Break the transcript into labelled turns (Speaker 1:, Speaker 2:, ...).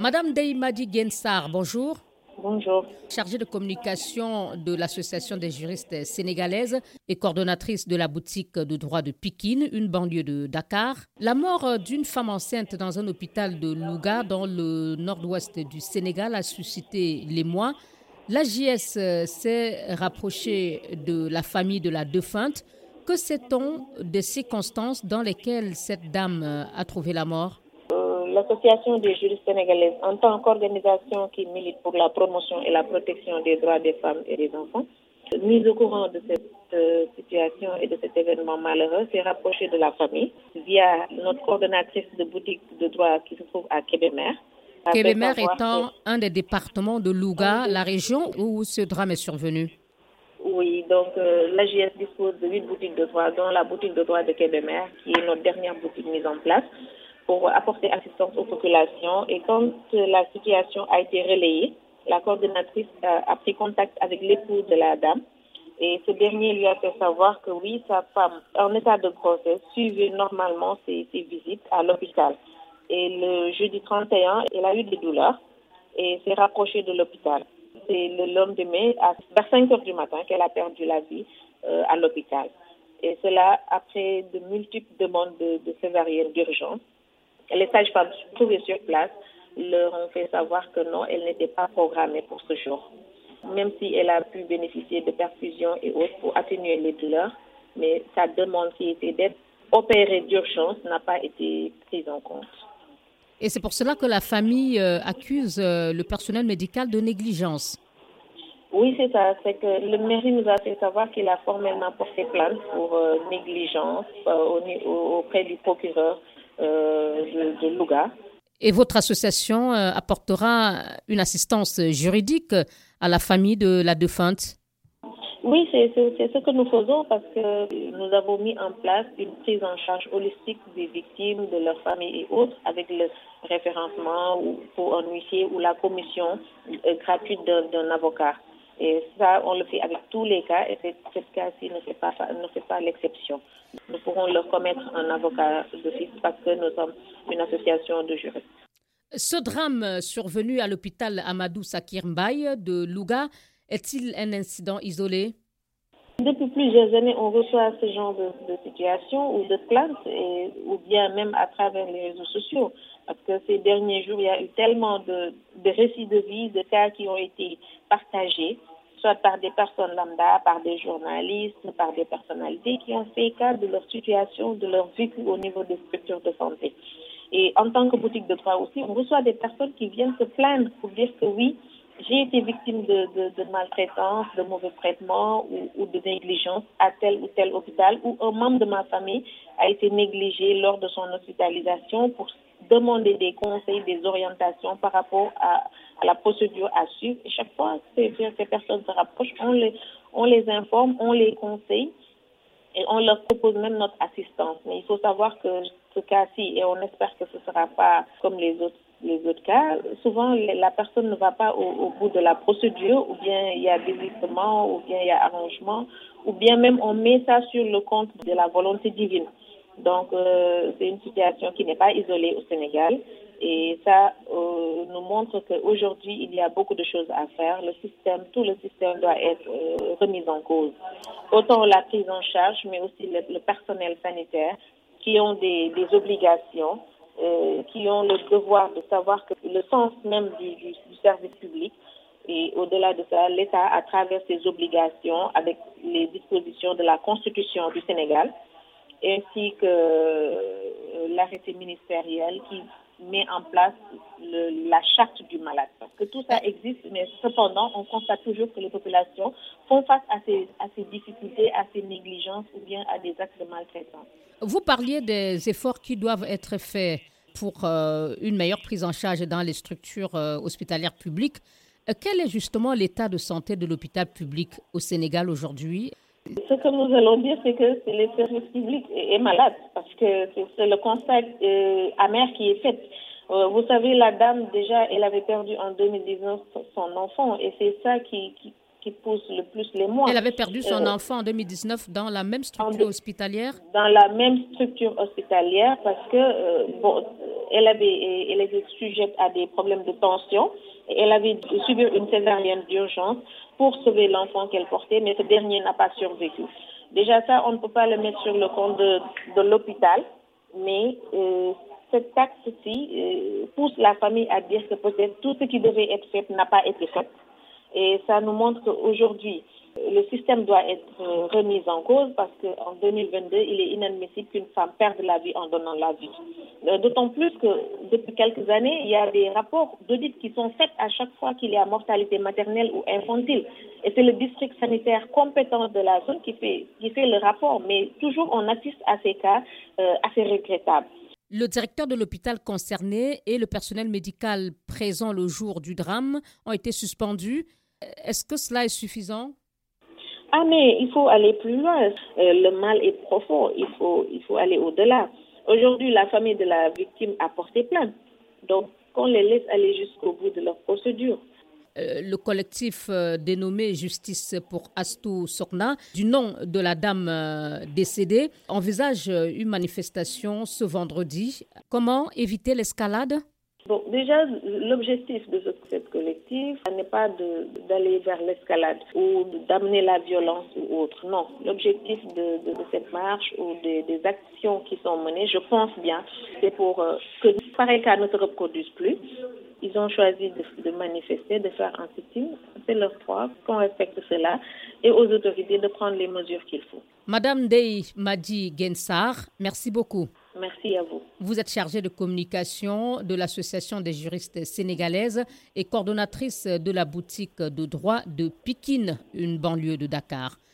Speaker 1: Madame Deimadi Gensar, bonjour.
Speaker 2: Bonjour.
Speaker 1: Chargée de communication de l'Association des juristes sénégalaises et coordonnatrice de la boutique de droit de Pikine, une banlieue de Dakar. La mort d'une femme enceinte dans un hôpital de Louga, dans le nord-ouest du Sénégal, a suscité l'émoi. L'AJS s'est rapprochée de la famille de la défunte. Que sait-on des circonstances dans lesquelles cette dame a trouvé la mort?
Speaker 2: l'Association des juristes sénégalaises, en tant qu'organisation qui milite pour la promotion et la protection des droits des femmes et des enfants, mise au courant de cette euh, situation et de cet événement malheureux, s'est rapprochée de la famille via notre coordonnatrice de boutique de droit qui se trouve à Kébémer.
Speaker 1: Kébémer étant un des départements de Louga, la région où ce drame est survenu.
Speaker 2: Oui, donc euh, l'AGS dispose de huit boutiques de droit, dont la boutique de droit de Kébémer, qui est notre dernière boutique mise en place pour apporter assistance aux populations. Et quand la situation a été relayée, la coordonnatrice a, pris contact avec l'époux de la dame et ce dernier lui a fait savoir que oui, sa femme, en état de grossesse, suivait normalement ses, ses visites à l'hôpital. Et le jeudi 31, elle a eu des douleurs et s'est rapprochée de l'hôpital. C'est le lendemain, à, vers 5 heures du matin, qu'elle a perdu la vie euh, à l'hôpital. Et cela après de multiples demandes de, de césarienne d'urgence. Les sages-femmes trouvées sur place leur ont fait savoir que non, elle n'était pas programmée pour ce jour. Même si elle a pu bénéficier de perfusions et autres pour atténuer les douleurs, mais sa demande qui était d'être opérée d'urgence n'a pas été prise en compte.
Speaker 1: Et c'est pour cela que la famille euh, accuse euh, le personnel médical de négligence.
Speaker 2: Oui, c'est ça. C'est que le mairie nous a fait savoir qu'il a formellement porté plainte pour euh, négligence auprès du procureur euh, de, Louga.
Speaker 1: Et votre association euh, apportera une assistance juridique à la famille de la défunte?
Speaker 2: Oui, c'est ce que nous faisons parce que nous avons mis en place une prise en charge holistique des victimes, de leurs familles et autres, avec le référencement pour un huissier ou la commission euh, gratuite d'un avocat. Et ça, on le fait avec tous les cas et ce cas-ci ne fait pas, ne fait pas l'exception. Nous pourrons leur commettre un avocat de fils parce que nous sommes une association de juristes.
Speaker 1: Ce drame survenu à l'hôpital Amadou Sakir Mbaye de Louga est-il un incident isolé?
Speaker 2: Depuis plusieurs années, on reçoit ce genre de, situation ou de plaintes, ou bien même à travers les réseaux sociaux. Parce que ces derniers jours, il y a eu tellement de, récits de vie, de cas qui ont été partagés, soit par des personnes lambda, par des journalistes, par des personnalités qui ont fait cas de leur situation, de leur vécu au niveau des structures de santé. Et en tant que boutique de droit aussi, on reçoit des personnes qui viennent se plaindre pour dire que oui, j'ai été victime de, maltraitance, de mauvais traitement ou, ou, de négligence à tel ou tel hôpital ou un membre de ma famille a été négligé lors de son hospitalisation pour demander des conseils, des orientations par rapport à, la procédure à suivre. Et chaque fois que ces, personnes se rapprochent, on les, informe, on les conseille et on leur propose même notre assistance. Mais il faut savoir que ce cas-ci, et on espère que ce ne sera pas comme les autres les autres cas, souvent la personne ne va pas au, bout de la procédure, ou bien il y a désistement, ou bien il y a arrangement, ou bien même on met ça sur le compte de la volonté divine. Donc euh, c'est une situation qui n'est pas isolée au Sénégal. Et ça euh, nous montre qu'aujourd'hui, il y a beaucoup de choses à faire. Le système, tout le système doit être euh, remis en cause. Autant la prise en charge, mais aussi le, personnel sanitaire qui ont des, des obligations euh, qui ont le devoir de savoir que le sens même du, du, service public et au-delà de ça, l'État, à travers ses obligations, avec les dispositions de la Constitution du Sénégal, ainsi que euh, l'arrêté ministériel qui met en place la charte du malade. Que tout ça existe, mais cependant, on constate toujours que les populations font face à ces, difficultés, à ces négligences ou bien à des actes de maltraitance.
Speaker 1: Vous parliez des efforts qui doivent être faits pour euh, une meilleure prise en charge dans les structures euh, hospitalières publiques. Quel est justement l'état de santé de l'hôpital public au Sénégal aujourd'hui?
Speaker 2: Ce que nous allons dire, c'est que les services publics est, malade parce que c'est le constat amer qui est fait. vous savez, la dame, déjà, elle avait perdu en 2019 son enfant et c'est ça qui, qui, qui pousse le plus les moins.
Speaker 1: Elle avait perdu son enfant en 2019 dans la même structure hospitalière?
Speaker 2: Dans la même structure hospitalière parce que, bon, elle avait, elle était sujette à des problèmes de tension. Et elle avait subi une césarienne d'urgence pour sauver l'enfant qu'elle portait, mais ce dernier n'a pas survécu. Déjà ça, on ne peut pas le mettre sur le compte de, l'hôpital, mais euh, cette taxe-ci euh, pousse la famille à dire que peut-être tout ce qui devait être fait n'a pas été fait. Et ça nous montre qu'aujourd'hui, le système doit être remis en cause parce qu'en 2022, il est inadmissible qu'une femme perde la vie en donnant la vie. D'autant plus que depuis quelques années, il y a des rapports d'audit qui sont faits à chaque fois qu'il y a mortalité maternelle ou infantile. Et c'est le district sanitaire compétent de la zone qui fait, qui fait le rapport. Mais toujours, on assiste à ces cas euh, assez regrettables.
Speaker 1: Le directeur de l'hôpital concerné et le personnel médical présent le jour du drame ont été suspendus. Est-ce que cela est suffisant?
Speaker 2: Ah, mais il faut aller plus loin. Euh, le mal est profond. Il faut, il faut aller au-delà. Aujourd'hui, la famille de la victime a porté plainte. Donc, qu'on les laisse aller jusqu'au bout de leur procédure.
Speaker 1: Euh, le collectif euh, dénommé Justice pour Astou Sokna, du nom de la dame décédée, envisage une manifestation ce vendredi. Comment éviter l'escalade?
Speaker 2: Bon, déjà, l'objectif de cette collective n'est pas d'aller vers l'escalade ou d'amener la violence ou autre. Non, l'objectif de, cette marche ou des, actions qui sont menées, je pense bien, c'est pour euh, que pareil cas ne se reproduise plus. Ils ont choisi de, manifester, de faire un sitting. C'est leur droit, qu'on respecte cela et aux autorités de prendre les mesures qu'il faut.
Speaker 1: Madame Dey Madi Gensar, merci beaucoup.
Speaker 2: Merci à vous.
Speaker 1: Vous êtes chargée de communication de l'Association des juristes sénégalaises et coordonnatrice de la boutique de droit de Pikine, une banlieue de Dakar.